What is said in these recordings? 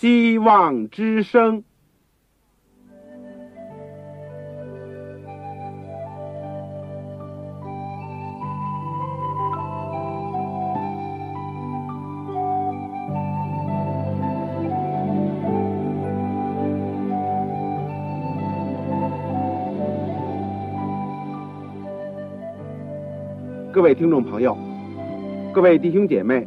希望之声。各位听众朋友，各位弟兄姐妹，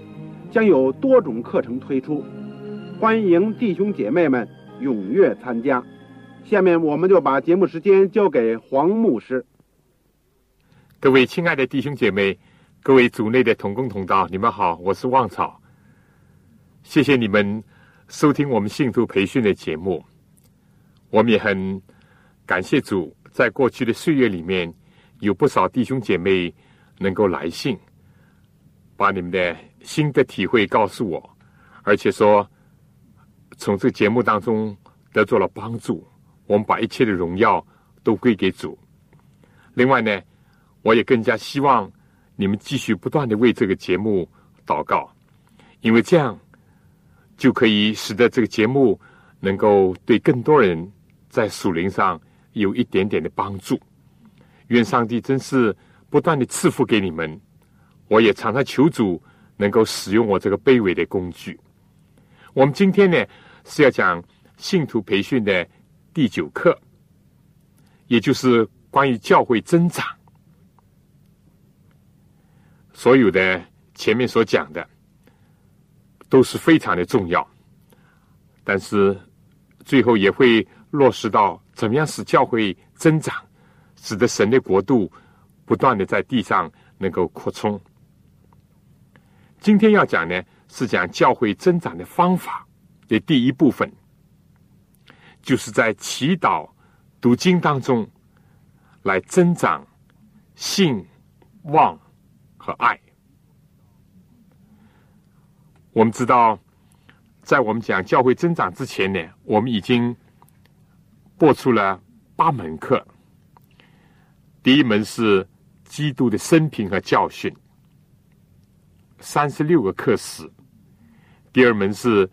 将有多种课程推出，欢迎弟兄姐妹们踊跃参加。下面我们就把节目时间交给黄牧师。各位亲爱的弟兄姐妹，各位组内的同工同道，你们好，我是旺草。谢谢你们收听我们信徒培训的节目。我们也很感谢主，在过去的岁月里面，有不少弟兄姐妹。能够来信，把你们的新的体会告诉我，而且说从这个节目当中得到了帮助。我们把一切的荣耀都归给主。另外呢，我也更加希望你们继续不断的为这个节目祷告，因为这样就可以使得这个节目能够对更多人在属灵上有一点点的帮助。愿上帝真是。不断的赐福给你们，我也常常求主能够使用我这个卑微的工具。我们今天呢是要讲信徒培训的第九课，也就是关于教会增长。所有的前面所讲的都是非常的重要，但是最后也会落实到怎么样使教会增长，使得神的国度。不断的在地上能够扩充。今天要讲呢，是讲教会增长的方法的第一部分，就是在祈祷、读经当中来增长信、望和爱。我们知道，在我们讲教会增长之前呢，我们已经播出了八门课，第一门是。基督的生平和教训，三十六个课时；第二门是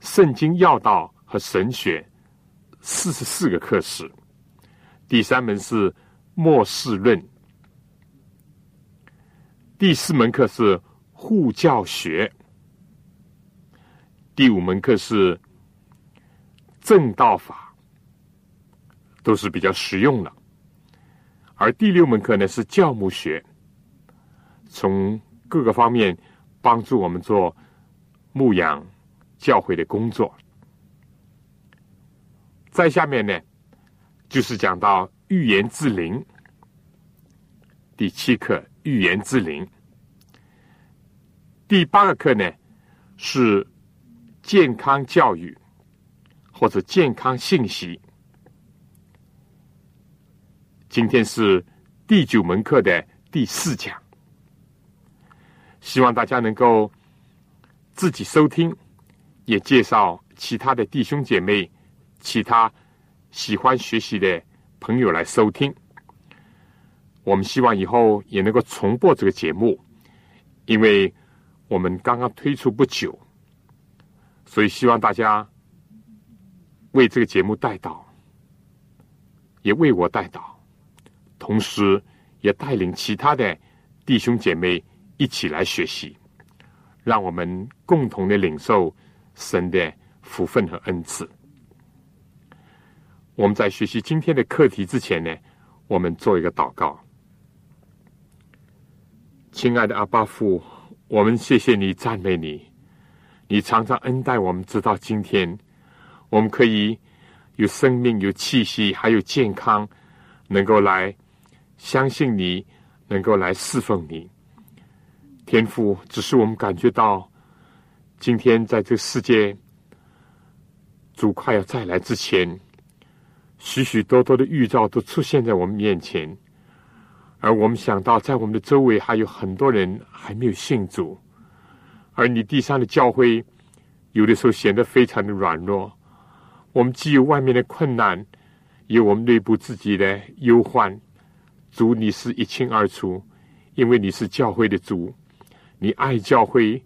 圣经要道和神学，四十四个课时；第三门是末世论；第四门课是护教学；第五门课是正道法，都是比较实用的。而第六门课呢是教牧学，从各个方面帮助我们做牧养教会的工作。在下面呢，就是讲到预言之灵，第七课预言之灵。第八个课呢是健康教育或者健康信息。今天是第九门课的第四讲，希望大家能够自己收听，也介绍其他的弟兄姐妹、其他喜欢学习的朋友来收听。我们希望以后也能够重播这个节目，因为我们刚刚推出不久，所以希望大家为这个节目带导，也为我带导。同时，也带领其他的弟兄姐妹一起来学习，让我们共同的领受神的福分和恩赐。我们在学习今天的课题之前呢，我们做一个祷告。亲爱的阿巴父，我们谢谢你，赞美你，你常常恩待我们，直到今天，我们可以有生命、有气息，还有健康，能够来。相信你能够来侍奉你，天赋。只是我们感觉到，今天在这个世界主快要再来之前，许许多多的预兆都出现在我们面前，而我们想到，在我们的周围还有很多人还没有信主，而你地上的教会有的时候显得非常的软弱。我们既有外面的困难，有我们内部自己的忧患。主，你是一清二楚，因为你是教会的主，你爱教会，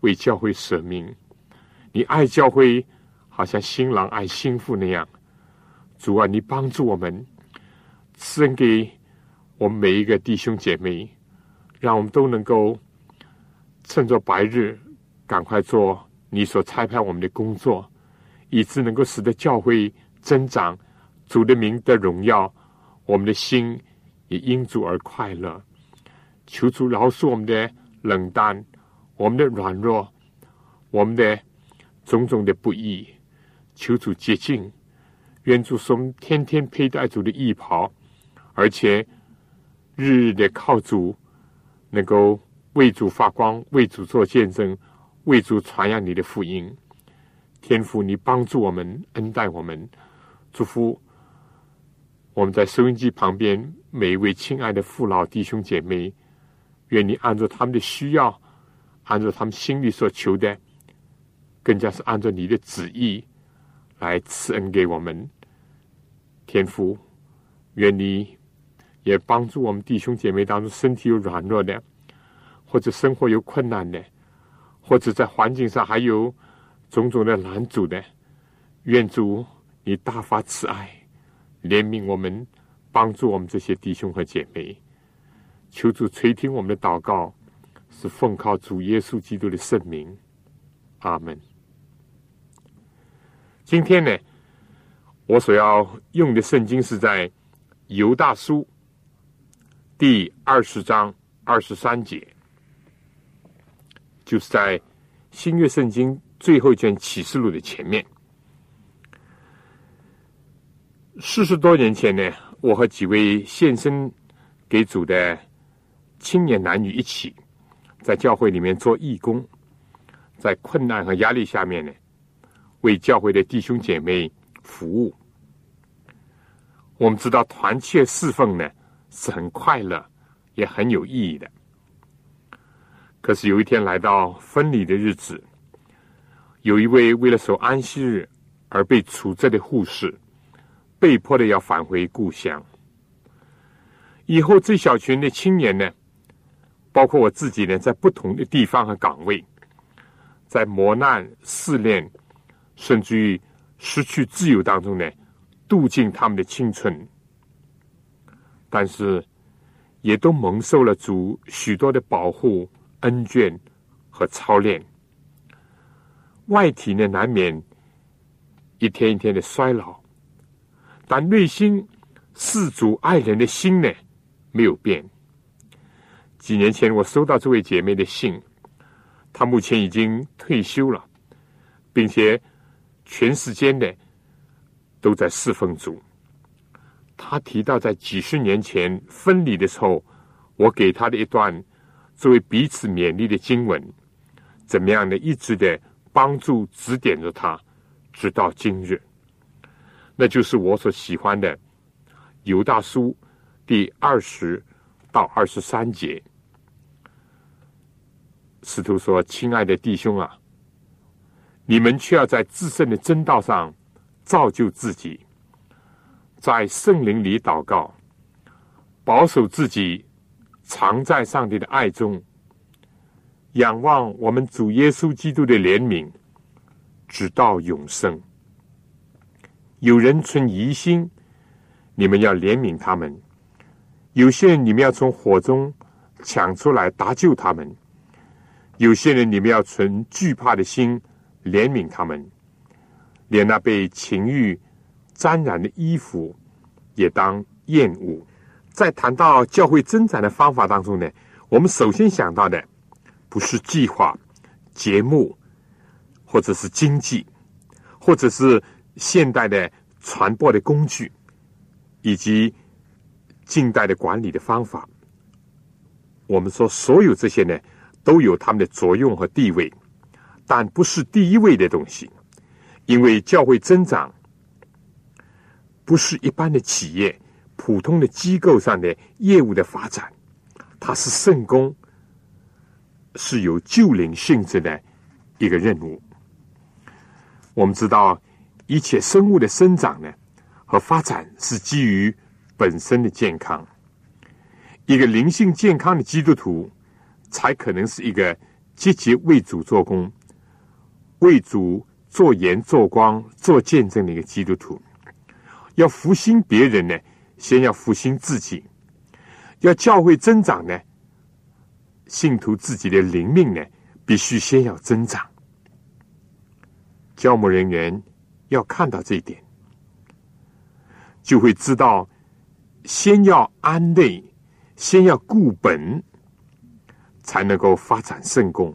为教会舍命，你爱教会。好像新郎爱新妇那样，主啊，你帮助我们，赐给我们每一个弟兄姐妹，让我们都能够趁着白日赶快做你所差派我们的工作，以致能够使得教会增长，主的名的荣耀，我们的心也因主而快乐。求主饶恕我们的冷淡，我们的软弱，我们的种种的不义。求主洁净，愿主松天天佩戴主的衣袍，而且日日的靠主，能够为主发光，为主做见证，为主传扬你的福音。天父，你帮助我们，恩待我们，祝福我们在收音机旁边每一位亲爱的父老弟兄姐妹。愿你按照他们的需要，按照他们心里所求的，更加是按照你的旨意。来赐恩给我们，天父，愿你也帮助我们弟兄姐妹当中身体有软弱的，或者生活有困难的，或者在环境上还有种种的难阻的。愿主你大发慈爱，怜悯我们，帮助我们这些弟兄和姐妹。求主垂听我们的祷告，是奉靠主耶稣基督的圣名。阿门。今天呢，我所要用的圣经是在犹大书第二十章二十三节，就是在新约圣经最后一卷启示录的前面。四十多年前呢，我和几位献身给主的青年男女一起，在教会里面做义工，在困难和压力下面呢。为教会的弟兄姐妹服务，我们知道团契侍奉呢是很快乐，也很有意义的。可是有一天来到分离的日子，有一位为了守安息日而被处置的护士，被迫的要返回故乡。以后这小群的青年呢，包括我自己呢，在不同的地方和岗位，在磨难试炼。甚至于失去自由当中呢，度尽他们的青春，但是也都蒙受了主许多的保护恩眷和操练。外体呢难免一天一天的衰老，但内心事主爱人的心呢没有变。几年前我收到这位姐妹的信，她目前已经退休了，并且。全世界的都在侍奉主。他提到，在几十年前分离的时候，我给他的一段作为彼此勉励的经文，怎么样的一直的帮助指点着他，直到今日。那就是我所喜欢的《犹大书》第二十到二十三节。使徒说：“亲爱的弟兄啊。”你们却要在自身的真道上造就自己，在圣灵里祷告，保守自己，藏在上帝的爱中，仰望我们主耶稣基督的怜悯，直到永生。有人存疑心，你们要怜悯他们；有些人你们要从火中抢出来搭救他们；有些人你们要存惧怕的心。怜悯他们，连那被情欲沾染的衣服也当厌恶。在谈到教会增长的方法当中呢，我们首先想到的不是计划、节目，或者是经济，或者是现代的传播的工具，以及近代的管理的方法。我们说，所有这些呢，都有他们的作用和地位。但不是第一位的东西，因为教会增长不是一般的企业、普通的机构上的业务的发展，它是圣公，是有救灵性质的一个任务。我们知道，一切生物的生长呢和发展是基于本身的健康。一个灵性健康的基督徒，才可能是一个积极为主做工、为主。做盐、做光、做见证的一个基督徒，要复兴别人呢，先要复兴自己；要教会增长呢，信徒自己的灵命呢，必须先要增长。教牧人员要看到这一点，就会知道，先要安内，先要固本，才能够发展圣功；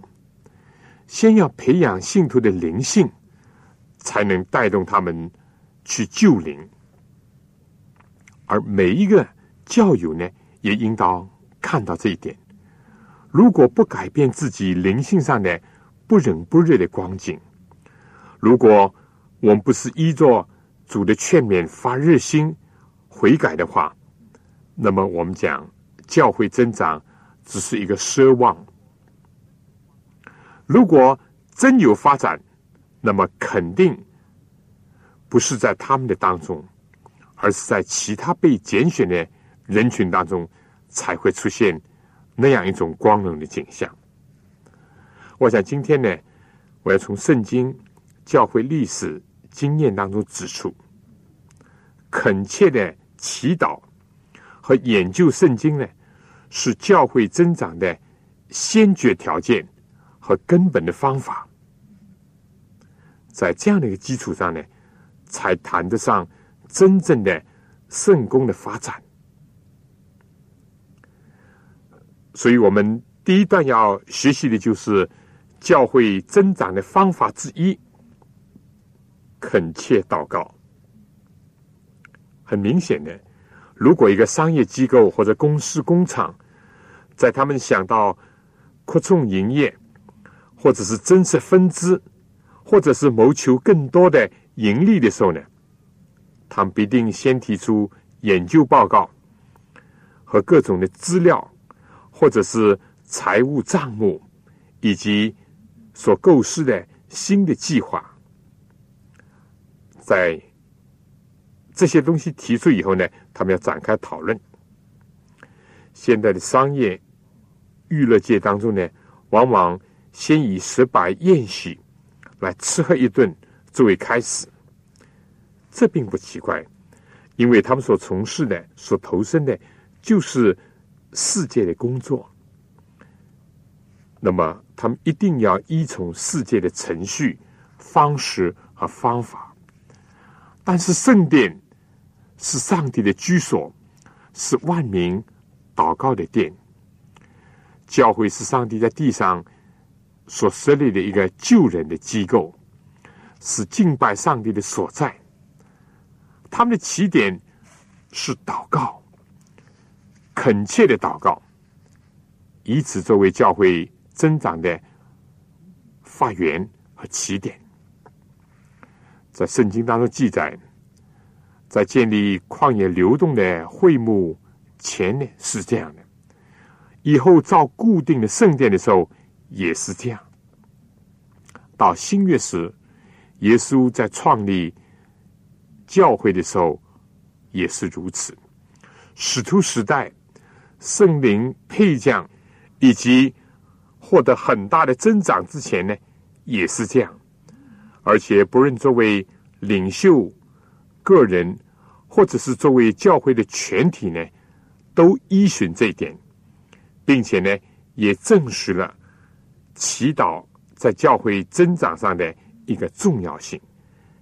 先要培养信徒的灵性。才能带动他们去救灵，而每一个教友呢，也应当看到这一点。如果不改变自己灵性上的不冷不热的光景，如果我们不是依着主的劝勉发热心悔改的话，那么我们讲教会增长只是一个奢望。如果真有发展，那么肯定不是在他们的当中，而是在其他被拣选的人群当中才会出现那样一种光荣的景象。我想今天呢，我要从圣经教会历史经验当中指出，恳切的祈祷和研究圣经呢，是教会增长的先决条件和根本的方法。在这样的一个基础上呢，才谈得上真正的圣功的发展。所以，我们第一段要学习的就是教会增长的方法之一——恳切祷告。很明显的，如果一个商业机构或者公司、工厂，在他们想到扩充营业，或者是增设分支，或者是谋求更多的盈利的时候呢，他们必定先提出研究报告和各种的资料，或者是财务账目以及所构思的新的计划。在这些东西提出以后呢，他们要展开讨论。现在的商业娱乐界当中呢，往往先以十摆宴席。来吃喝一顿作为开始，这并不奇怪，因为他们所从事的、所投身的，就是世界的工作。那么，他们一定要依从世界的程序、方式和方法。但是，圣殿是上帝的居所，是万民祷告的殿。教会是上帝在地上。所设立的一个救人的机构，是敬拜上帝的所在。他们的起点是祷告，恳切的祷告，以此作为教会增长的发源和起点。在圣经当中记载，在建立旷野流动的会幕前呢是这样的，以后造固定的圣殿的时候。也是这样。到新月时，耶稣在创立教会的时候也是如此。使徒时代，圣灵配将以及获得很大的增长之前呢，也是这样。而且，不论作为领袖、个人，或者是作为教会的全体呢，都依循这一点，并且呢，也证实了。祈祷在教会增长上的一个重要性。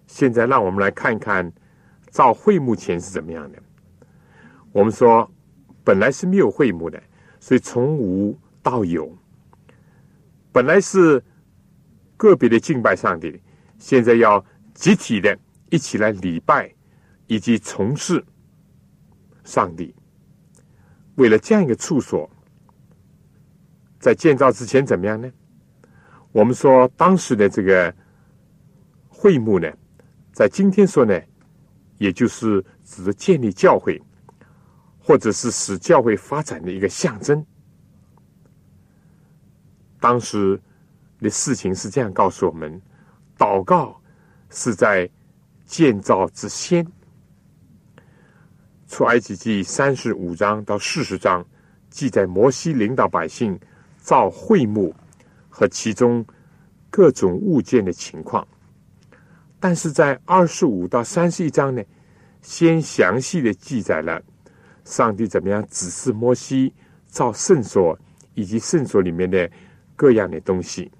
现在，让我们来看一看造会幕前是怎么样的。我们说，本来是没有会幕的，所以从无到有。本来是个别的敬拜上帝，现在要集体的一起来礼拜以及从事上帝。为了这样一个处所，在建造之前怎么样呢？我们说，当时的这个会幕呢，在今天说呢，也就是指建立教会，或者是使教会发展的一个象征。当时的事情是这样告诉我们：祷告是在建造之先。出埃及记三十五章到四十章记载摩西领导百姓造会幕和其中各种物件的情况。但是在二十五到三十一章呢，先详细的记载了上帝怎么样指示摩西造圣所以及圣所里面的各样的东西，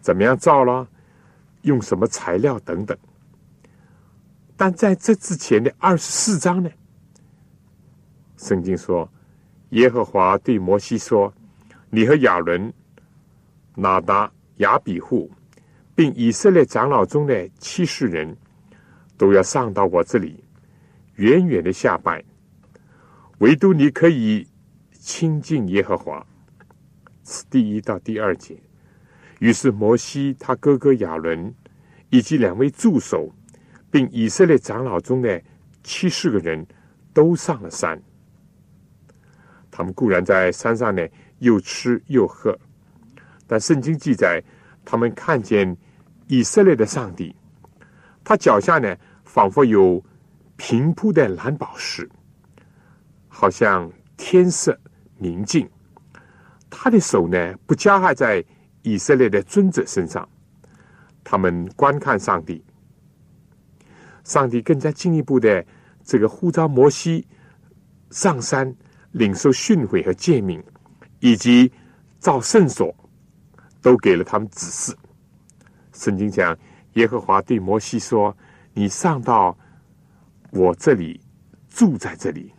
怎么样造了，用什么材料等等。但在这之前的二十四章呢，圣经说，耶和华对摩西说：“你和亚伦、拿达、亚比户。”并以色列长老中的七十人都要上到我这里，远远的下拜，唯独你可以亲近耶和华。是第一到第二节。于是摩西他哥哥亚伦以及两位助手，并以色列长老中的七十个人都上了山。他们固然在山上呢，又吃又喝，但圣经记载，他们看见。以色列的上帝，他脚下呢，仿佛有平铺的蓝宝石，好像天色明净。他的手呢，不加害在以色列的尊者身上。他们观看上帝，上帝更加进一步的这个呼召摩西上山领受训诲和诫命，以及造圣所，都给了他们指示。圣经讲，耶和华对摩西说：“你上到我这里，住在这里。”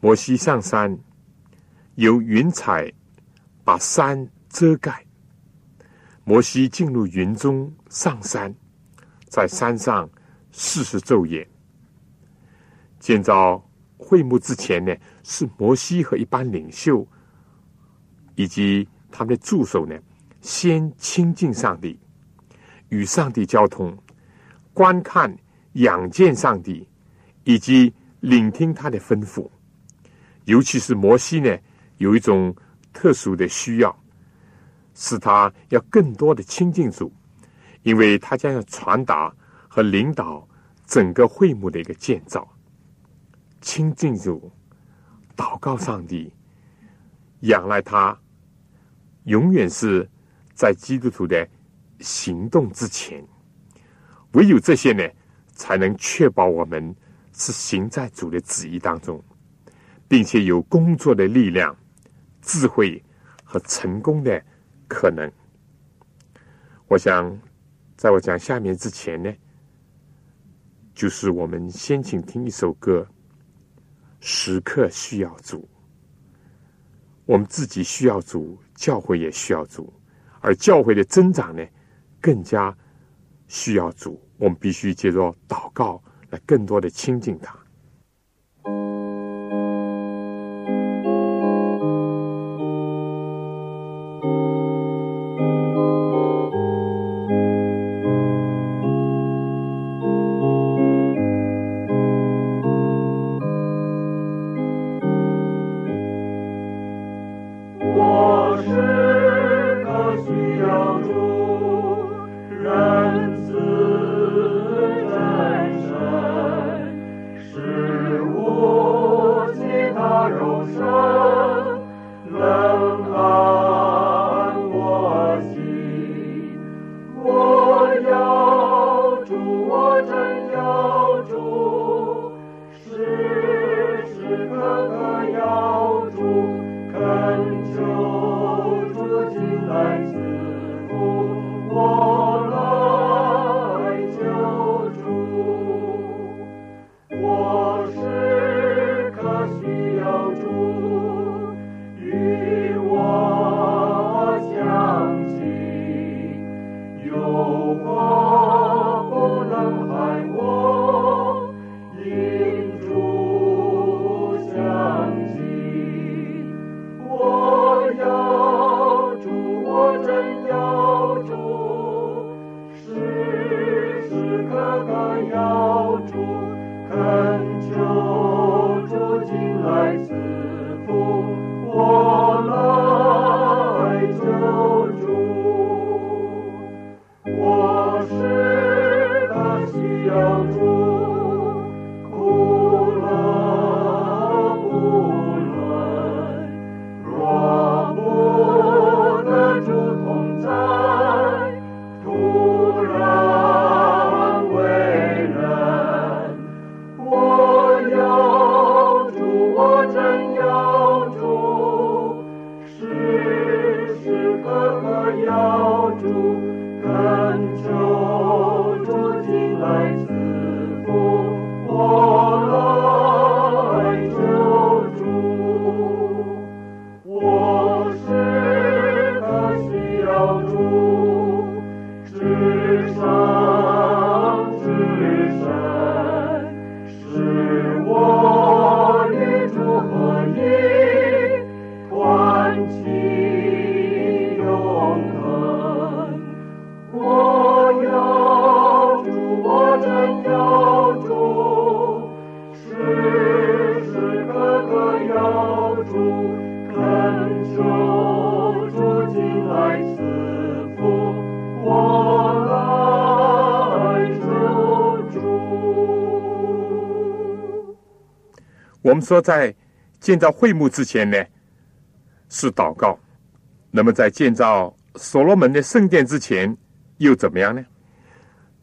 摩西上山，由云彩把山遮盖。摩西进入云中上山，在山上四十昼夜。建造会幕之前呢，是摩西和一般领袖以及他们的助手呢，先亲近上帝。与上帝交通，观看、仰见上帝，以及聆听他的吩咐。尤其是摩西呢，有一种特殊的需要，使他要更多的亲近主，因为他将要传达和领导整个会幕的一个建造。亲近主，祷告上帝，仰赖他，永远是在基督徒的。行动之前，唯有这些呢，才能确保我们是行在主的旨意当中，并且有工作的力量、智慧和成功的可能。我想，在我讲下面之前呢，就是我们先请听一首歌，时刻需要主，我们自己需要主，教会也需要主，而教会的增长呢？更加需要主，我们必须借着祷告来更多的亲近他。说，在建造会幕之前呢，是祷告；那么在建造所罗门的圣殿之前，又怎么样呢？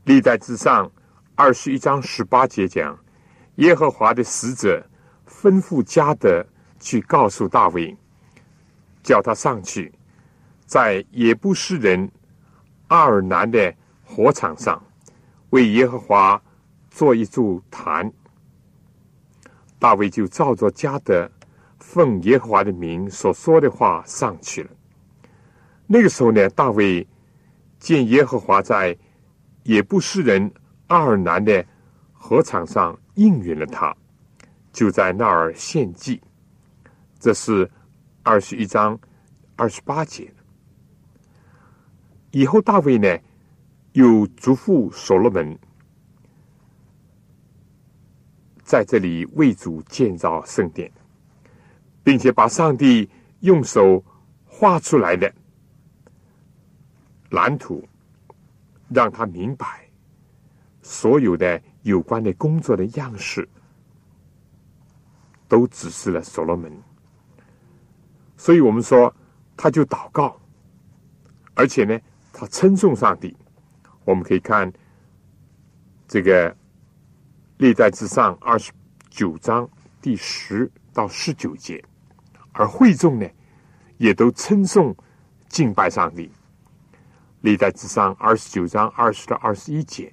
历代之上二十一章十八节讲，耶和华的使者吩咐加德去告诉大卫，叫他上去，在耶布士人阿尔南的火场上，为耶和华做一柱坛。大卫就照着加德奉耶和华的名所说的话上去了。那个时候呢，大卫见耶和华在也不是人阿尔南的河场上应允了他，就在那儿献祭。这是二十一章二十八节。以后大卫呢，又嘱咐所罗门。在这里为主建造圣殿，并且把上帝用手画出来的蓝图，让他明白所有的有关的工作的样式，都指示了所罗门。所以我们说，他就祷告，而且呢，他称颂上帝。我们可以看这个。历代之上二十九章第十到十九节，而会众呢，也都称颂敬拜上帝。历代之上二十九章二十到二十一节，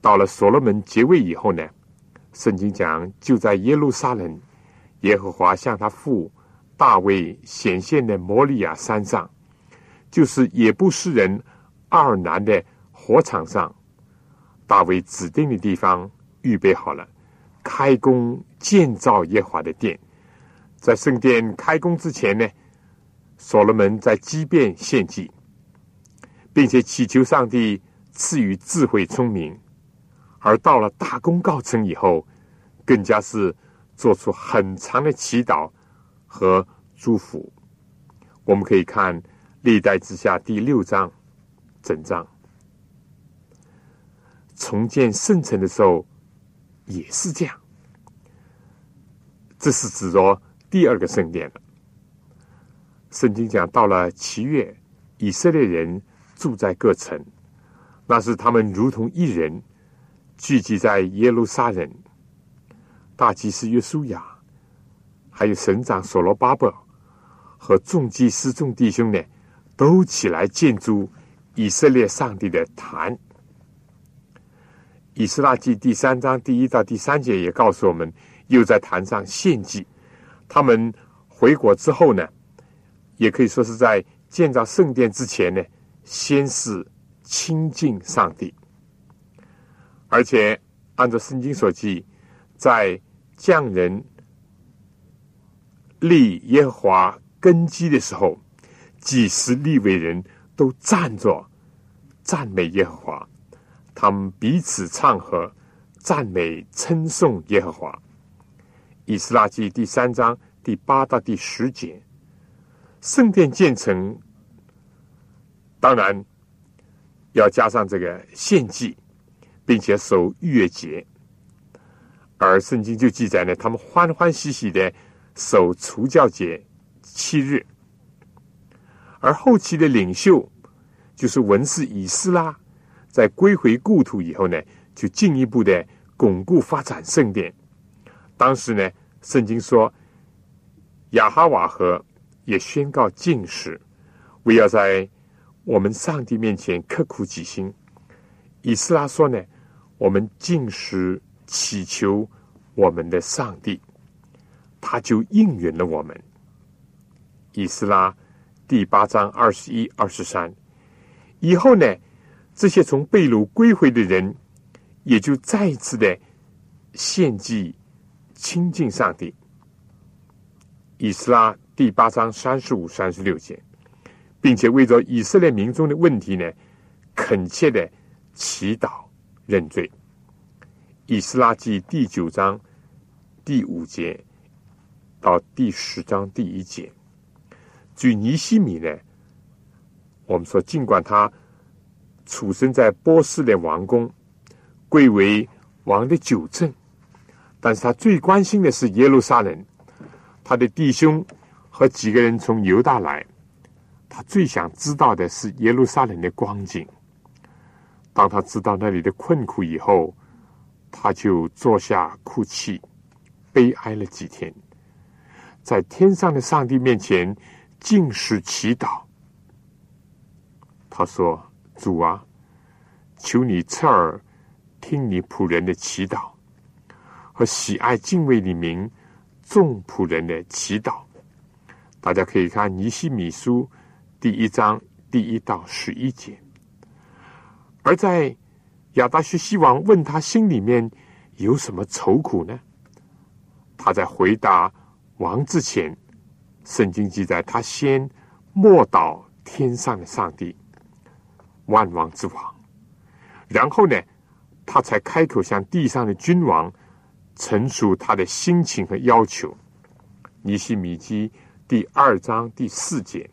到了所罗门结位以后呢，圣经讲就在耶路撒冷，耶和华向他父大卫显现的摩利亚山上，就是也不是人二南的火场上。大卫指定的地方预备好了，开工建造耶华的殿。在圣殿开工之前呢，所罗门在基变献祭，并且祈求上帝赐予智慧聪明。而到了大功告成以后，更加是做出很长的祈祷和祝福。我们可以看历代之下第六章整章。重建圣城的时候也是这样，这是指着第二个圣殿了。圣经讲到了七月，以色列人住在各城，那是他们如同一人聚集在耶路撒冷。大祭司约书亚，还有省长所罗巴伯和众祭司众弟兄呢，都起来建筑以色列上帝的坛。以斯拉记第三章第一到第三节也告诉我们，又在坛上献祭。他们回国之后呢，也可以说是在建造圣殿之前呢，先是亲近上帝，而且按照圣经所记，在匠人立耶和华根基的时候，几十立伟人都站着赞美耶和华。他们彼此唱和，赞美称颂耶和华。以斯拉记第三章第八到第十节，圣殿建成，当然要加上这个献祭，并且守逾越节。而圣经就记载呢，他们欢欢喜喜的守除教节七日。而后期的领袖就是文士以斯拉。在归回故土以后呢，就进一步的巩固发展圣殿。当时呢，圣经说亚哈瓦河也宣告禁食，为要在我们上帝面前刻苦己心。以斯拉说呢，我们禁食祈求我们的上帝，他就应允了我们。以斯拉第八章二十一、二十三以后呢？这些从贝鲁归回的人，也就再一次的献祭亲近上帝。以斯拉第八章三十五、三十六节，并且为着以色列民众的问题呢，恳切的祈祷认罪。以斯拉记第九章第五节到第十章第一节，据尼西米呢，我们说尽管他。出生在波斯的王宫，贵为王的九正，但是他最关心的是耶路撒冷，他的弟兄和几个人从犹大来，他最想知道的是耶路撒冷的光景。当他知道那里的困苦以后，他就坐下哭泣，悲哀了几天，在天上的上帝面前尽是祈祷。他说：“主啊，求你侧耳听你仆人的祈祷。”和喜爱敬畏你名众仆人的祈祷，大家可以看尼西米书第一章第一到十一节。而在亚达薛西王问他心里面有什么愁苦呢？他在回答王之前，圣经记载他先默祷天上的上帝，万王之王，然后呢，他才开口向地上的君王。陈述他的心情和要求，《尼西米记》第二章第四节。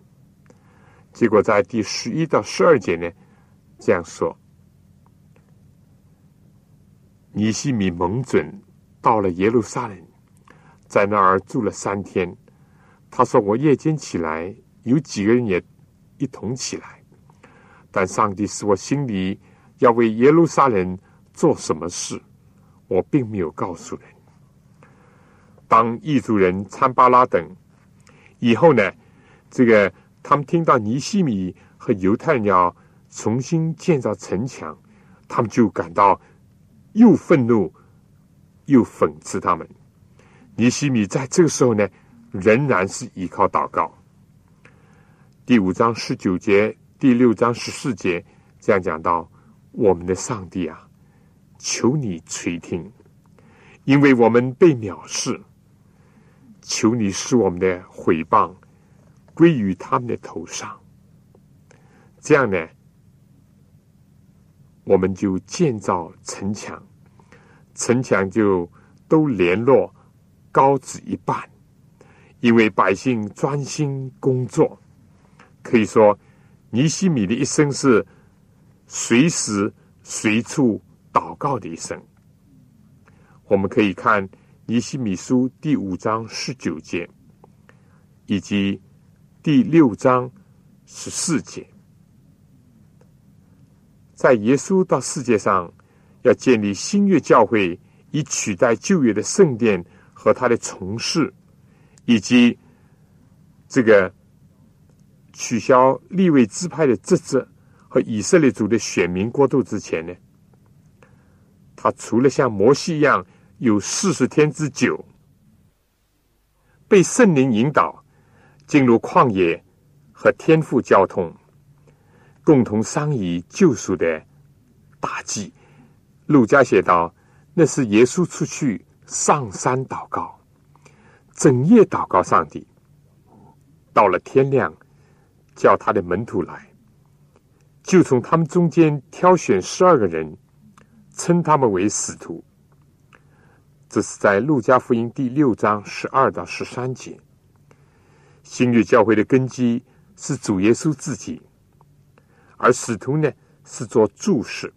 结果在第十一到十二节呢，这样说：尼西米蒙准到了耶路撒冷，在那儿住了三天。他说：“我夜间起来，有几个人也一同起来，但上帝使我心里要为耶路撒冷做什么事。”我并没有告诉人。当异族人参巴拉等以后呢，这个他们听到尼西米和犹太人要重新建造城墙，他们就感到又愤怒又讽刺他们。尼西米在这个时候呢，仍然是依靠祷告。第五章十九节，第六章十四节这样讲到：我们的上帝啊！求你垂听，因为我们被藐视。求你使我们的毁谤归于他们的头上。这样呢，我们就建造城墙，城墙就都联络高子一半。因为百姓专心工作，可以说尼西米的一生是随时随处。祷告的一生，我们可以看尼西米书第五章十九节，以及第六章十四节。在耶稣到世界上要建立新约教会，以取代旧约的圣殿和他的从事，以及这个取消立位支派的职责和以色列族的选民过渡之前呢？他除了像摩西一样有四十天之久，被圣灵引导进入旷野和天赋交通，共同商议救赎的大计。路加写道：“那是耶稣出去上山祷告，整夜祷告上帝。到了天亮，叫他的门徒来，就从他们中间挑选十二个人。”称他们为使徒，这是在路加福音第六章十二到十三节。新约教会的根基是主耶稣自己，而使徒呢是做注释，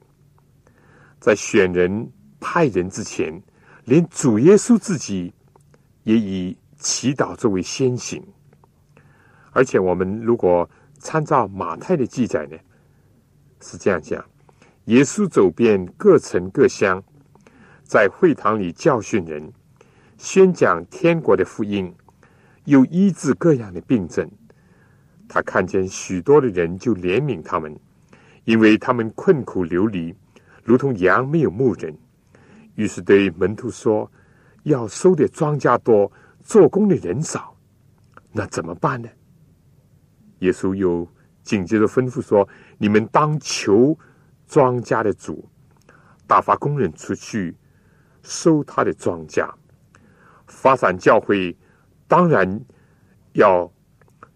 在选人派人之前，连主耶稣自己也以祈祷作为先行。而且我们如果参照马太的记载呢，是这样讲。耶稣走遍各城各乡，在会堂里教训人，宣讲天国的福音，又医治各样的病症。他看见许多的人，就怜悯他们，因为他们困苦流离，如同羊没有牧人。于是对门徒说：“要收的庄稼多，做工的人少，那怎么办呢？”耶稣又紧接着吩咐说：“你们当求。”庄稼的主打发工人出去收他的庄稼，发展教会当然要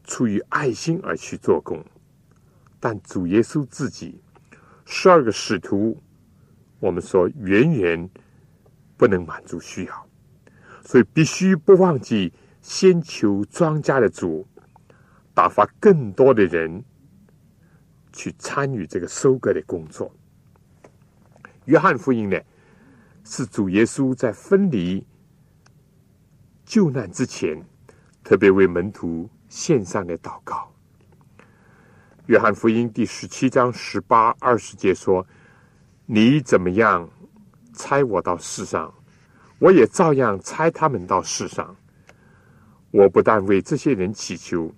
出于爱心而去做工，但主耶稣自己十二个使徒，我们说远远不能满足需要，所以必须不忘记先求庄稼的主打发更多的人。去参与这个收割的工作。约翰福音呢，是主耶稣在分离救难之前，特别为门徒献上的祷告。约翰福音第十七章十八二十节说：“你怎么样猜我到世上，我也照样猜他们到世上。我不但为这些人祈求，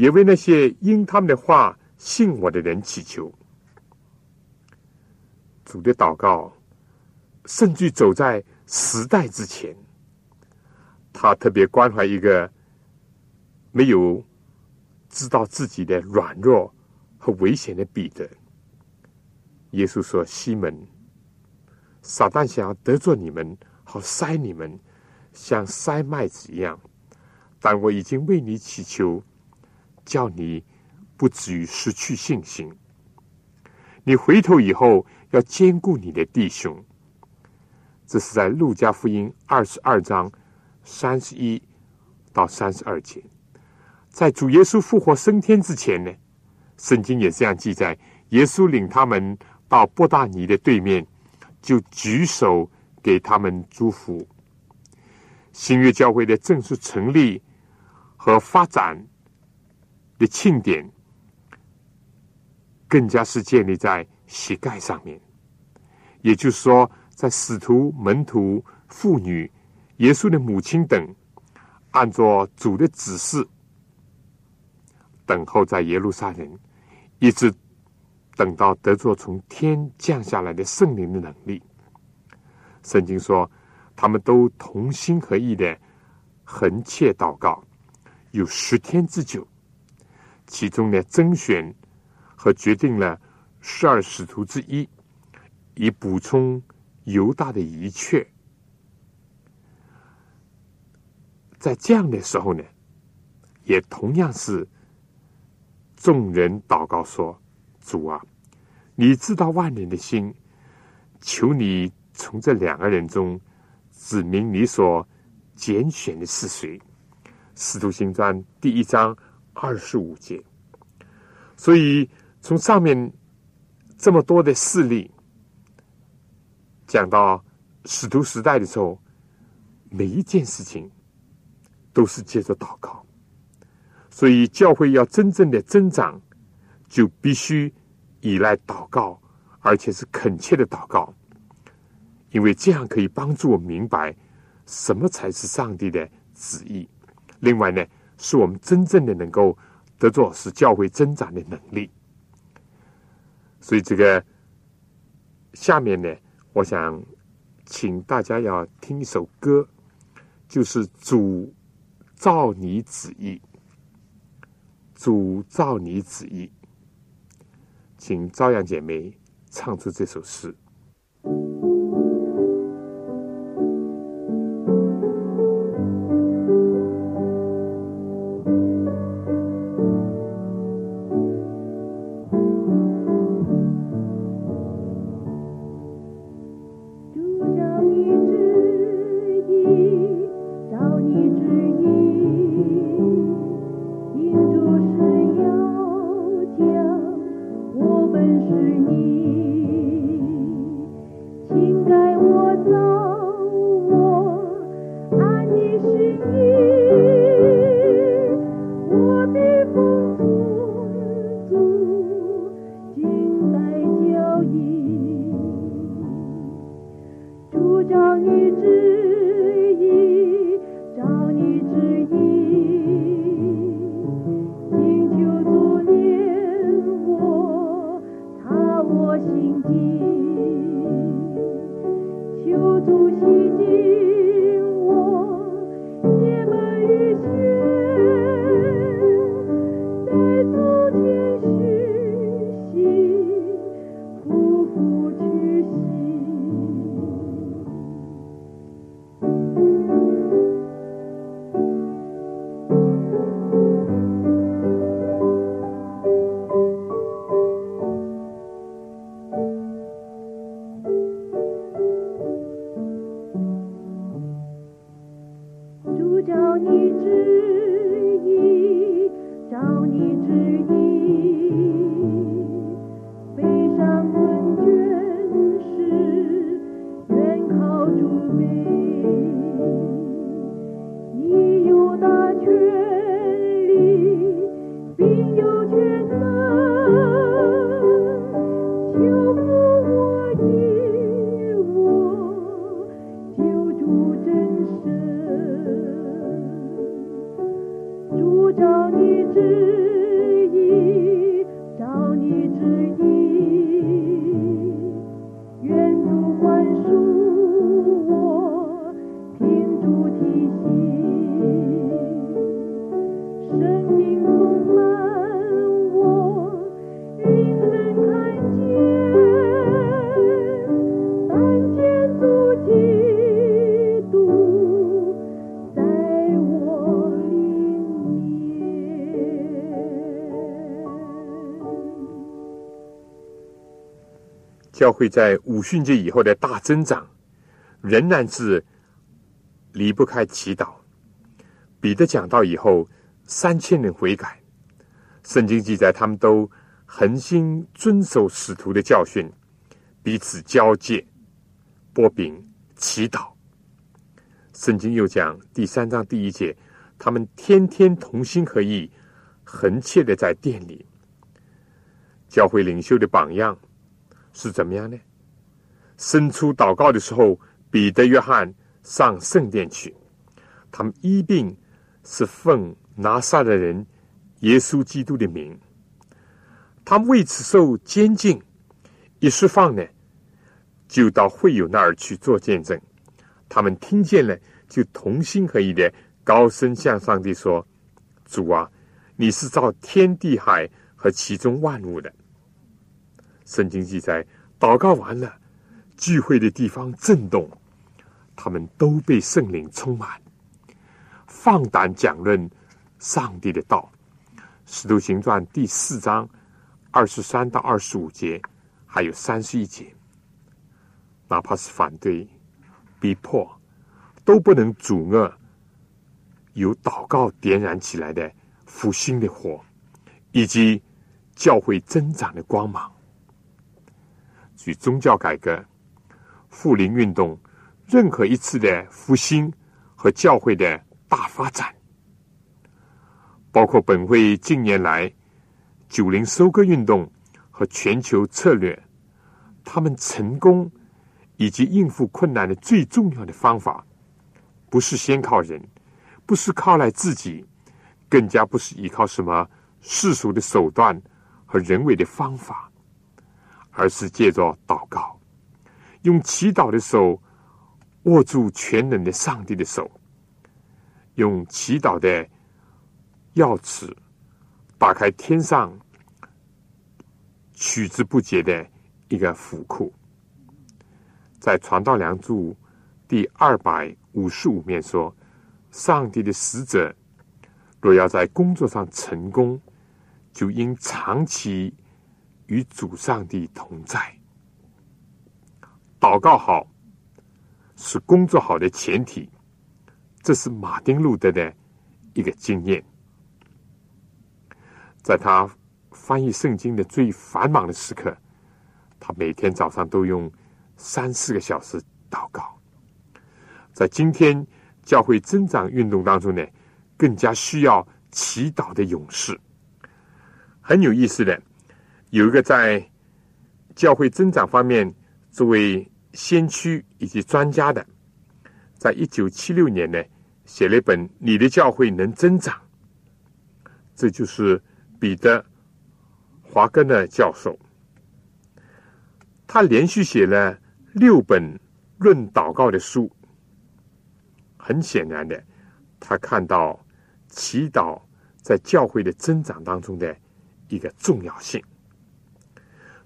也为那些因他们的话信我的人祈求。”主的祷告。甚至走在时代之前，他特别关怀一个没有知道自己的软弱和危险的彼得。耶稣说：“西门，撒旦想要得罪你们，好塞你们，像塞麦子一样。但我已经为你祈求，叫你不至于失去信心。你回头以后，要兼顾你的弟兄。”这是在路加福音二十二章三十一到三十二节，在主耶稣复活升天之前呢，圣经也这样记载：耶稣领他们到伯大尼的对面，就举手给他们祝福。新约教会的正式成立和发展的庆典，更加是建立在膝盖上面，也就是说。在使徒、门徒、妇女、耶稣的母亲等，按照主的指示，等候在耶路撒冷，一直等到得着从天降下来的圣灵的能力。圣经说，他们都同心合意的横切祷告，有十天之久。其中呢，甄选和决定了十二使徒之一，以补充。犹大的一切，在这样的时候呢，也同样是众人祷告说：“主啊，你知道万人的心，求你从这两个人中指明你所拣选的是谁。”使徒行传第一章二十五节。所以从上面这么多的事例。讲到使徒时代的时候，每一件事情都是借着祷告，所以教会要真正的增长，就必须依赖祷告，而且是恳切的祷告，因为这样可以帮助我明白什么才是上帝的旨意。另外呢，是我们真正的能够得着使教会增长的能力。所以这个下面呢。我想请大家要听一首歌，就是“主照你旨意”，“主照你旨意”，请朝阳姐妹唱出这首诗。会在五旬节以后的大增长，仍然是离不开祈祷。彼得讲到以后，三千人悔改。圣经记载，他们都恒心遵守使徒的教训，彼此交接、波饼、祈祷。圣经又讲第三章第一节，他们天天同心合意，恒切的在店里。教会领袖的榜样。是怎么样呢？伸出祷告的时候，彼得、约翰上圣殿去。他们一并是奉拿撒的人耶稣基督的名。他们为此受监禁，一释放呢，就到会友那儿去做见证。他们听见了，就同心合意的高声向上帝说：“主啊，你是造天地海和其中万物的。”圣经记载，祷告完了，聚会的地方震动，他们都被圣灵充满，放胆讲论上帝的道。使徒行传第四章二十三到二十五节，还有三十一节，哪怕是反对、逼迫，都不能阻遏由祷告点燃起来的复兴的火，以及教会增长的光芒。与宗教改革、复临运动，任何一次的复兴和教会的大发展，包括本会近年来九零收割运动和全球策略，他们成功以及应付困难的最重要的方法，不是先靠人，不是靠来自己，更加不是依靠什么世俗的手段和人为的方法。而是借着祷告，用祈祷的手握住全能的上帝的手，用祈祷的钥匙打开天上取之不竭的一个府库。在《传道良注》第二百五十五面说：“上帝的使者若要在工作上成功，就应长期。”与主上帝同在，祷告好是工作好的前提。这是马丁路德的一个经验。在他翻译圣经的最繁忙的时刻，他每天早上都用三四个小时祷告。在今天教会增长运动当中呢，更加需要祈祷的勇士。很有意思的。有一个在教会增长方面作为先驱以及专家的，在一九七六年呢，写了一本《你的教会能增长》，这就是彼得·华根的教授。他连续写了六本论祷告的书。很显然的，他看到祈祷在教会的增长当中的一个重要性。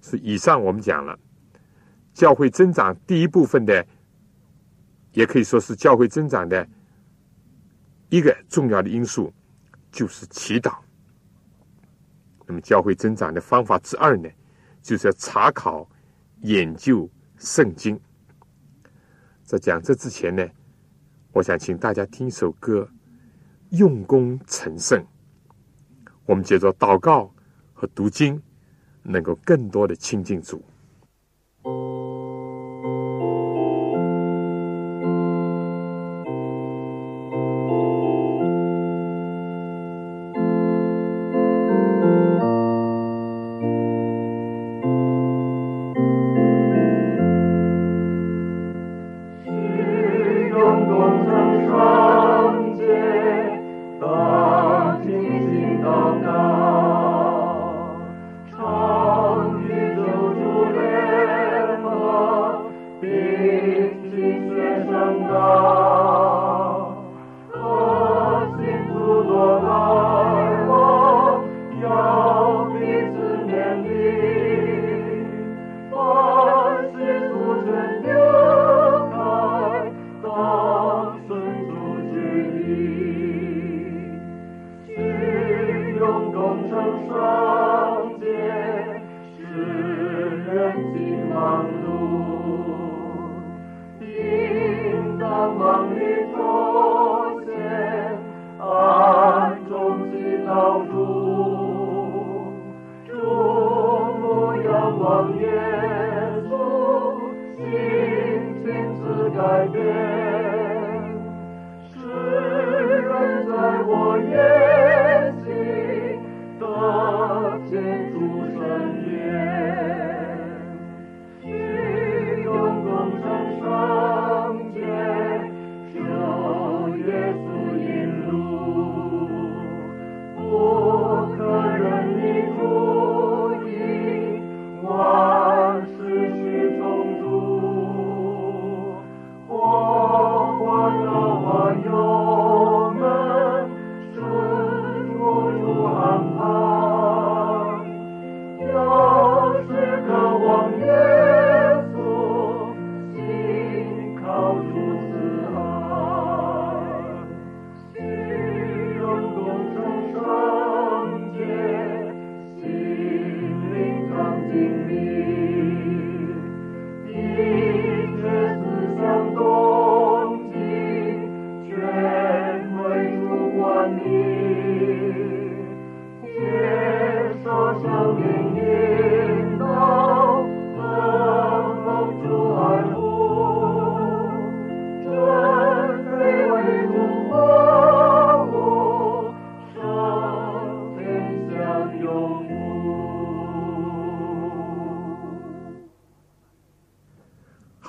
是以上我们讲了，教会增长第一部分的，也可以说是教会增长的一个重要的因素，就是祈祷。那么教会增长的方法之二呢，就是要查考、研究圣经。在讲这之前呢，我想请大家听一首歌，《用功成圣》。我们接着祷告和读经。能够更多的亲近主。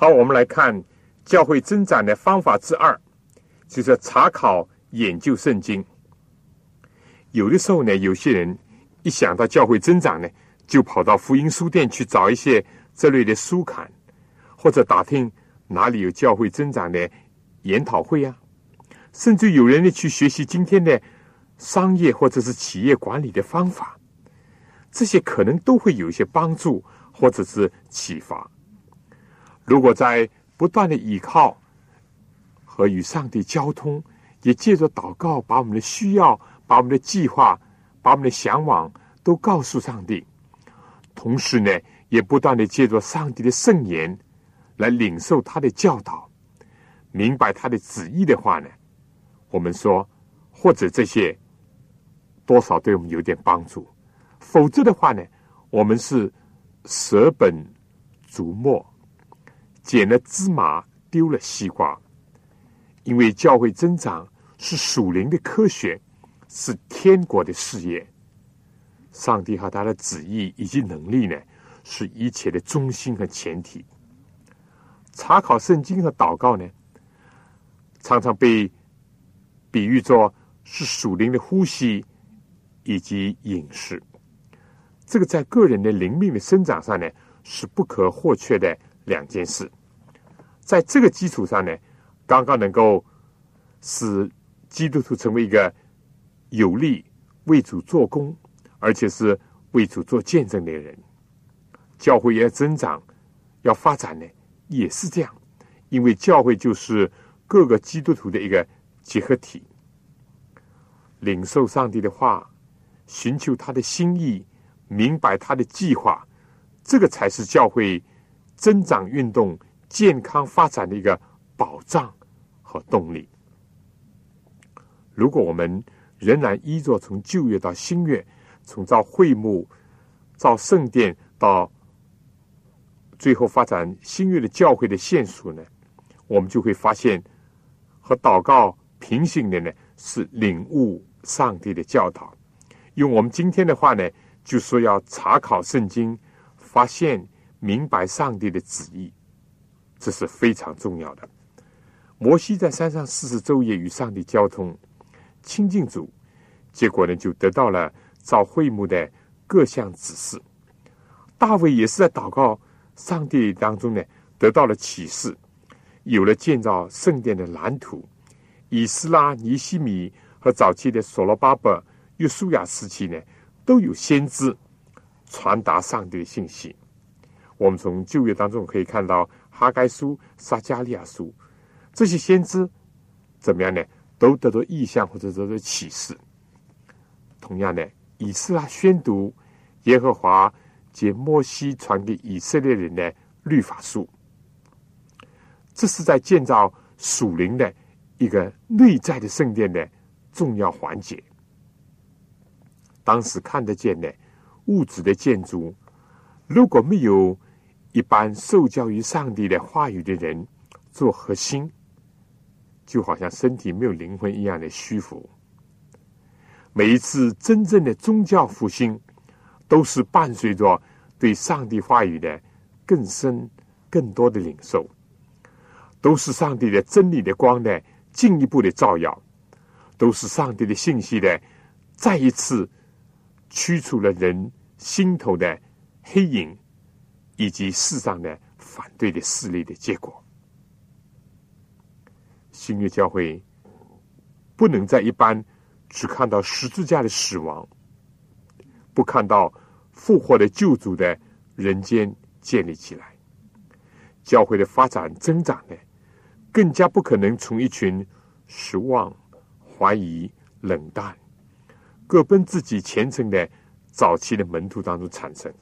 好，我们来看教会增长的方法之二，就是查考研究圣经。有的时候呢，有些人一想到教会增长呢，就跑到福音书店去找一些这类的书刊，或者打听哪里有教会增长的研讨会啊，甚至有人呢去学习今天的商业或者是企业管理的方法，这些可能都会有一些帮助或者是启发。如果在不断的依靠和与上帝交通，也借着祷告，把我们的需要、把我们的计划、把我们的向往都告诉上帝，同时呢，也不断的借着上帝的圣言来领受他的教导，明白他的旨意的话呢，我们说，或者这些多少对我们有点帮助；否则的话呢，我们是舍本逐末。捡了芝麻丢了西瓜，因为教会增长是属灵的科学，是天国的事业。上帝和他的旨意以及能力呢，是一切的中心和前提。查考圣经和祷告呢，常常被比喻作是属灵的呼吸以及饮食。这个在个人的灵命的生长上呢，是不可或缺的。两件事，在这个基础上呢，刚刚能够使基督徒成为一个有力为主做工，而且是为主做见证的人。教会要增长、要发展呢，也是这样，因为教会就是各个基督徒的一个结合体。领受上帝的话，寻求他的心意，明白他的计划，这个才是教会。增长运动健康发展的一个保障和动力。如果我们仍然依着从旧月到新约，从造会幕、造圣殿到最后发展新约的教会的线索呢，我们就会发现和祷告平行的呢是领悟上帝的教导。用我们今天的话呢，就说要查考圣经，发现。明白上帝的旨意，这是非常重要的。摩西在山上四十昼夜与上帝交通，亲近主，结果呢就得到了造会幕的各项指示。大卫也是在祷告上帝当中呢得到了启示，有了建造圣殿的蓝图。以斯拉、尼西米和早期的所罗巴伯、约书亚时期呢，都有先知传达上帝的信息。我们从旧约当中可以看到哈该书、撒加利亚书这些先知怎么样呢？都得到意象或者得到启示。同样的，以斯拉宣读耶和华借摩西传给以色列人的律法书，这是在建造属灵的一个内在的圣殿的重要环节。当时看得见的物质的建筑，如果没有一般受教于上帝的话语的人做核心，就好像身体没有灵魂一样的虚浮。每一次真正的宗教复兴，都是伴随着对上帝话语的更深、更多的领受，都是上帝的真理的光的进一步的照耀，都是上帝的信息的再一次驱除了人心头的黑影，以及世上的反对的势力的结果。新约教会不能在一般只看到十字架的死亡，不看到复活的救主的人间建立起来。教会的发展增长呢，更加不可能从一群失望、怀疑、冷淡、各奔自己前程的早期的门徒当中产生。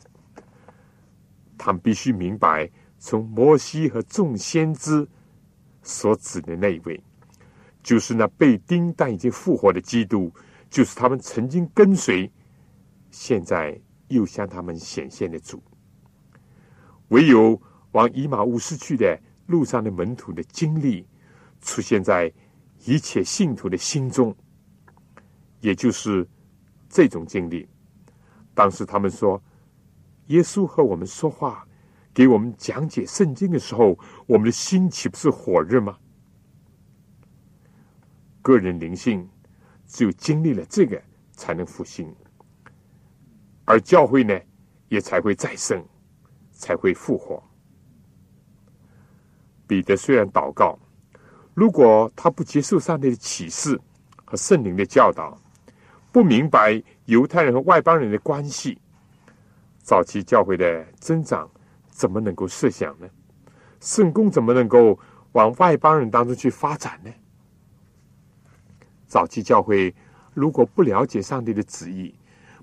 他们必须明白，从摩西和众先知。所指的那一位，就是那被钉但已经复活的基督，就是他们曾经跟随，现在又向他们显现的主。唯有往以马乌斯去的路上的门徒的经历，出现在一切信徒的心中，也就是这种经历。当时他们说，耶稣和我们说话。给我们讲解圣经的时候，我们的心岂不是火热吗？个人灵性只有经历了这个，才能复兴，而教会呢，也才会再生，才会复活。彼得虽然祷告，如果他不接受上帝的启示和圣灵的教导，不明白犹太人和外邦人的关系，早期教会的增长。怎么能够设想呢？圣公怎么能够往外邦人当中去发展呢？早期教会如果不了解上帝的旨意，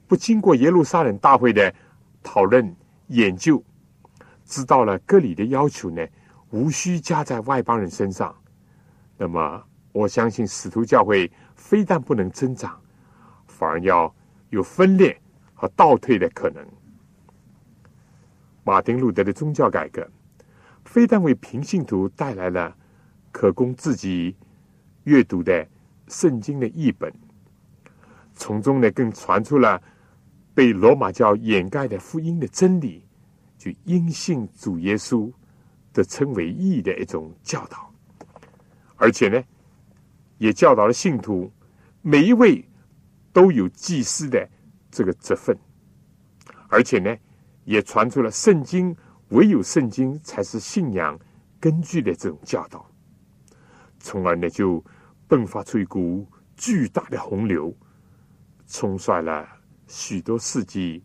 不经过耶路撒冷大会的讨论研究，知道了各里的要求呢，无需加在外邦人身上，那么我相信使徒教会非但不能增长，反而要有分裂和倒退的可能。马丁路德的宗教改革，非但为平信徒带来了可供自己阅读的圣经的译本，从中呢更传出了被罗马教掩盖的福音的真理，就因信主耶稣的称为义的一种教导，而且呢，也教导了信徒每一位都有祭司的这个责分，而且呢。也传出了圣经唯有圣经才是信仰根据的这种教导，从而呢就迸发出一股巨大的洪流，冲刷了许多世纪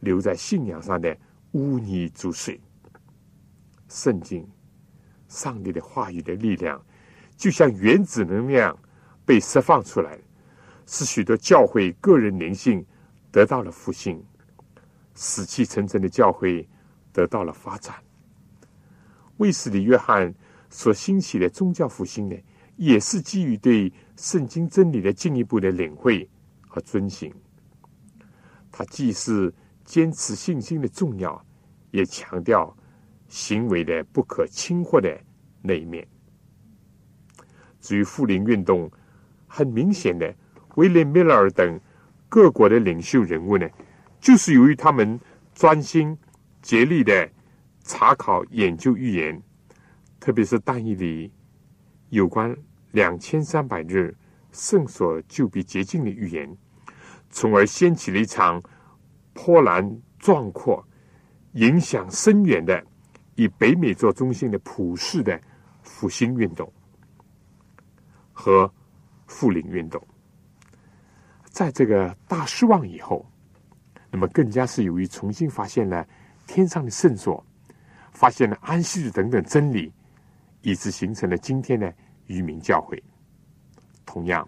留在信仰上的污泥浊水。圣经、上帝的话语的力量，就像原子能量被释放出来，使许多教会个人灵性得到了复兴。死气沉沉的教会得到了发展。卫斯理约翰所兴起的宗教复兴呢，也是基于对圣经真理的进一步的领会和遵行。他既是坚持信心的重要，也强调行为的不可轻忽的那一面。至于复临运动，很明显的，威廉·米勒尔等各国的领袖人物呢。就是由于他们专心竭力的查考研究预言，特别是大义里有关两千三百日圣所就必洁净的预言，从而掀起了一场波澜壮阔、影响深远的以北美做中心的普世的复兴运动和复临运动。在这个大失望以后。那么，更加是由于重新发现了天上的圣所，发现了安息日等等真理，以致形成了今天的渔民教会。同样，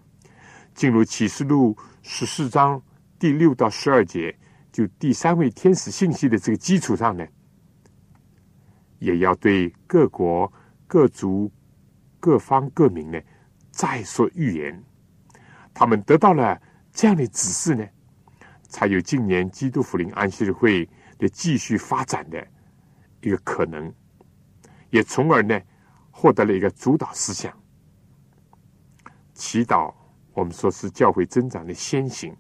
进入启示录十四章第六到十二节，就第三位天使信息的这个基础上呢，也要对各国、各族、各方、各民呢再说预言。他们得到了这样的指示呢。才有近年基督福临安息日会的继续发展的一个可能，也从而呢获得了一个主导思想。祈祷，我们说是教会增长的先行；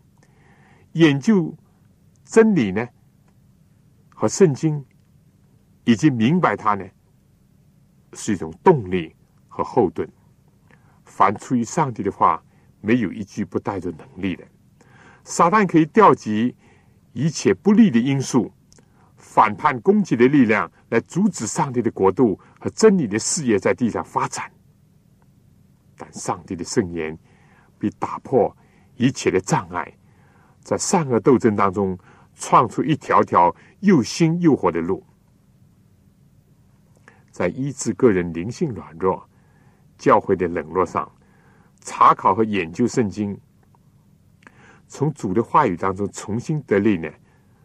研究真理呢，和圣经，以及明白它呢，是一种动力和后盾。凡出于上帝的话，没有一句不带着能力的。撒旦可以调集一切不利的因素、反叛攻击的力量，来阻止上帝的国度和真理的事业在地上发展。但上帝的圣言必打破一切的障碍，在善恶斗争当中创出一条条又新又活的路，在医治个人灵性软弱、教会的冷落上，查考和研究圣经，从主的话语当中重新得力呢，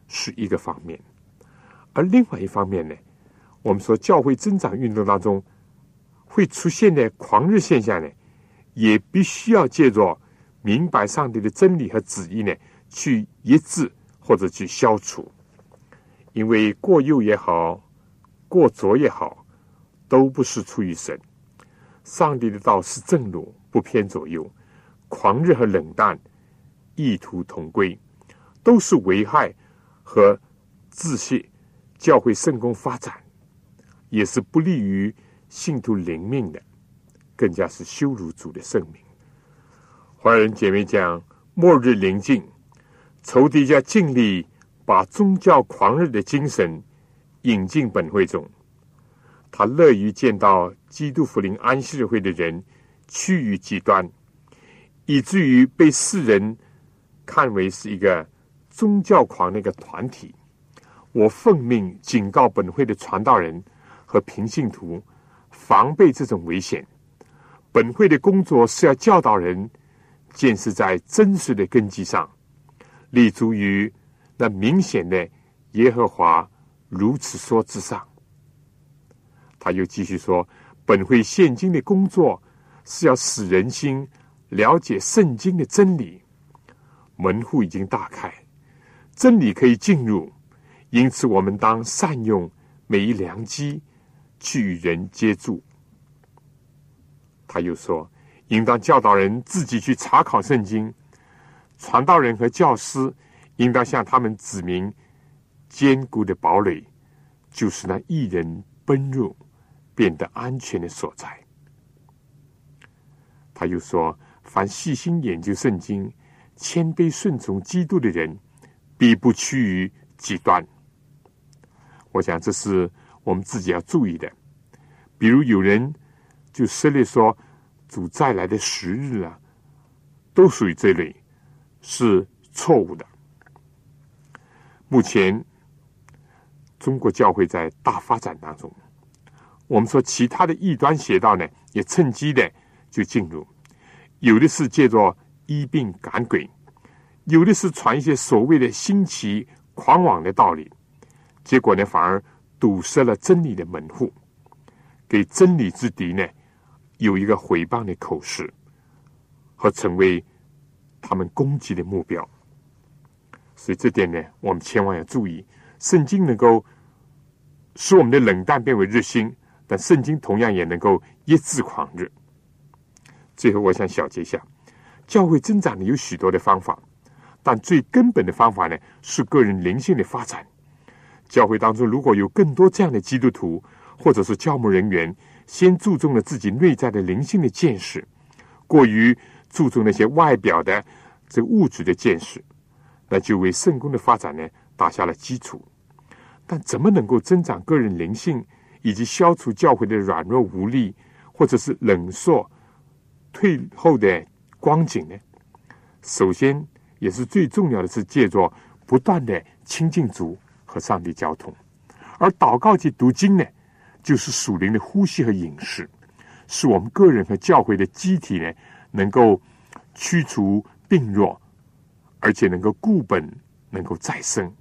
是一个方面；而另外一方面呢，我们说教会增长运动当中会出现的狂热现象呢。也必须要借着明白上帝的真理和旨意呢，去抑制或者去消除，因为过右也好，过左也好，都不是出于神。上帝的道是正路，不偏左右。狂热和冷淡，意图同归，都是危害和自信教会圣功发展，也是不利于信徒灵命的。更加是羞辱主的圣名。华人姐妹讲，末日临近，仇敌家尽力把宗教狂热的精神引进本会中。他乐于见到基督福临安息日会的人趋于极端，以至于被世人看为是一个宗教狂的一个团体。我奉命警告本会的传道人和平信徒，防备这种危险。本会的工作是要教导人建设在真实的根基上，立足于那明显的耶和华如此说之上。他又继续说，本会现今的工作是要使人心了解圣经的真理，门户已经大开，真理可以进入，因此我们当善用每一良机，去与人接触。他又说：“应当教导人自己去查考圣经，传道人和教师应当向他们指明坚固的堡垒，就是那一人奔入变得安全的所在。”他又说：“凡细心研究圣经、谦卑顺从基督的人，必不趋于极端。”我想这是我们自己要注意的。比如有人。就设立说，主再来的时日啊，都属于这类，是错误的。目前中国教会在大发展当中，我们说其他的异端邪道呢，也趁机的就进入，有的是借着医病赶鬼，有的是传一些所谓的新奇狂妄的道理，结果呢，反而堵塞了真理的门户，给真理之敌呢。有一个毁谤的口实，和成为他们攻击的目标，所以这点呢，我们千万要注意。圣经能够使我们的冷淡变为热心，但圣经同样也能够抑制狂热。最后，我想小结一下：教会增长呢有许多的方法，但最根本的方法呢是个人灵性的发展。教会当中如果有更多这样的基督徒，或者是教牧人员。先注重了自己内在的灵性的见识，过于注重那些外表的这物质的见识，那就为圣功的发展呢打下了基础。但怎么能够增长个人灵性，以及消除教会的软弱无力，或者是冷缩退后的光景呢？首先，也是最重要的是借着不断的亲近主和上帝交通，而祷告及读经呢？就是属灵的呼吸和饮食，是我们个人和教会的机体呢，能够驱除病弱，而且能够固本，能够再生，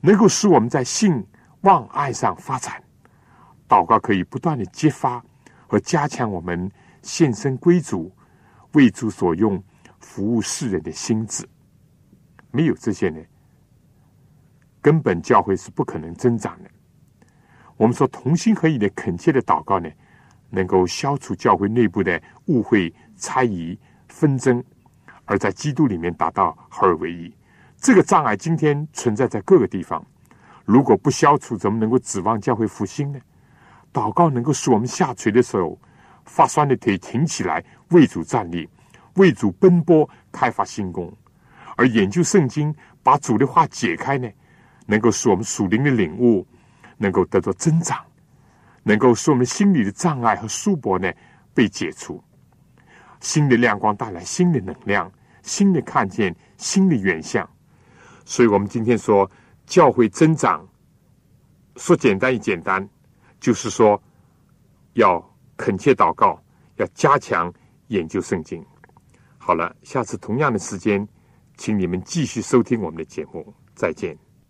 能够使我们在性、望、爱上发展。祷告可以不断的激发和加强我们献身归主、为主所用、服务世人的心智。没有这些呢，根本教会是不可能增长的。我们说同心合意的恳切的祷告呢，能够消除教会内部的误会、猜疑、纷争，而在基督里面达到合而为一。这个障碍今天存在在各个地方，如果不消除，怎么能够指望教会复兴呢？祷告能够使我们下垂的手、发酸的腿挺起来，为主站立，为主奔波，开发新功；而研究圣经，把主的话解开呢，能够使我们属灵的领悟能够得到增长，能够使我们心里的障碍和束缚呢被解除，新的亮光带来新的能量，新的看见，新的远向。所以我们今天说教会增长，说简单也简单，就是说要恳切祷告，要加强研究圣经。好了，下次同样的时间，请你们继续收听我们的节目，再见。